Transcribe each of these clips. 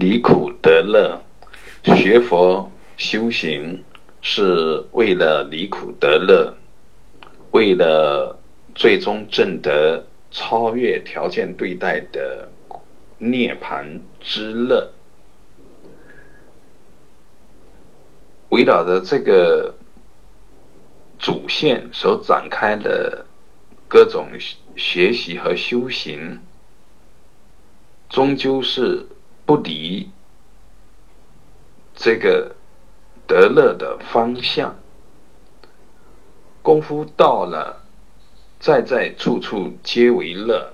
离苦得乐，学佛修行是为了离苦得乐，为了最终证得超越条件对待的涅槃之乐。围绕着这个主线所展开的各种学习和修行，终究是。不离这个得乐的方向，功夫到了，在在处处皆为乐，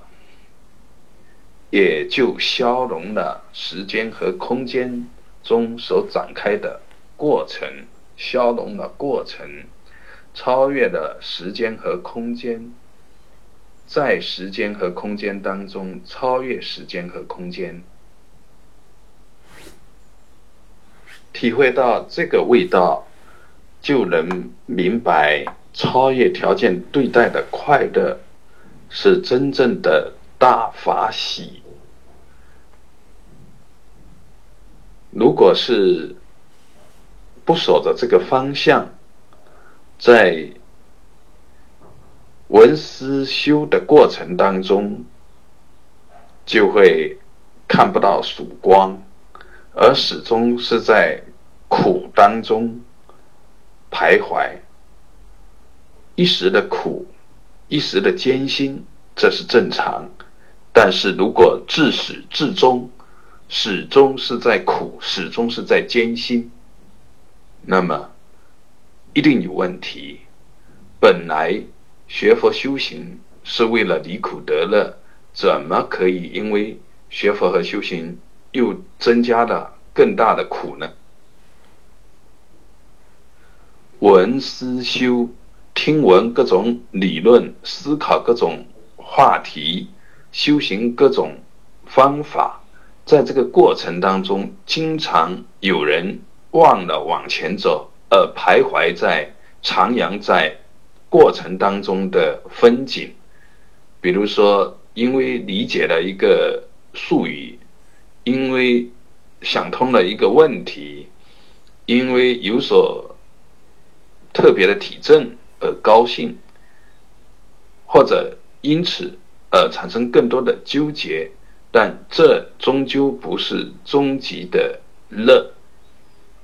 也就消融了时间和空间中所展开的过程，消融了过程，超越了时间和空间，在时间和空间当中超越时间和空间。体会到这个味道，就能明白超越条件对待的快乐是真正的大法喜。如果是不守着这个方向，在闻思修的过程当中，就会看不到曙光，而始终是在。苦当中徘徊，一时的苦，一时的艰辛，这是正常。但是如果自始至终，始终是在苦，始终是在艰辛，那么一定有问题。本来学佛修行是为了离苦得乐，怎么可以因为学佛和修行又增加了更大的苦呢？闻思修，听闻各种理论，思考各种话题，修行各种方法，在这个过程当中，经常有人忘了往前走，而徘徊在徜徉在过程当中的风景。比如说，因为理解了一个术语，因为想通了一个问题，因为有所。特别的体证而高兴，或者因此而产生更多的纠结，但这终究不是终极的乐。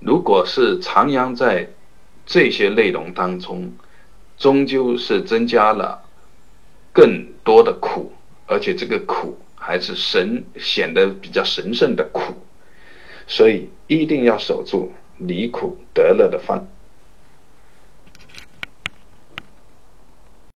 如果是徜徉在这些内容当中，终究是增加了更多的苦，而且这个苦还是神显得比较神圣的苦，所以一定要守住离苦得乐的方。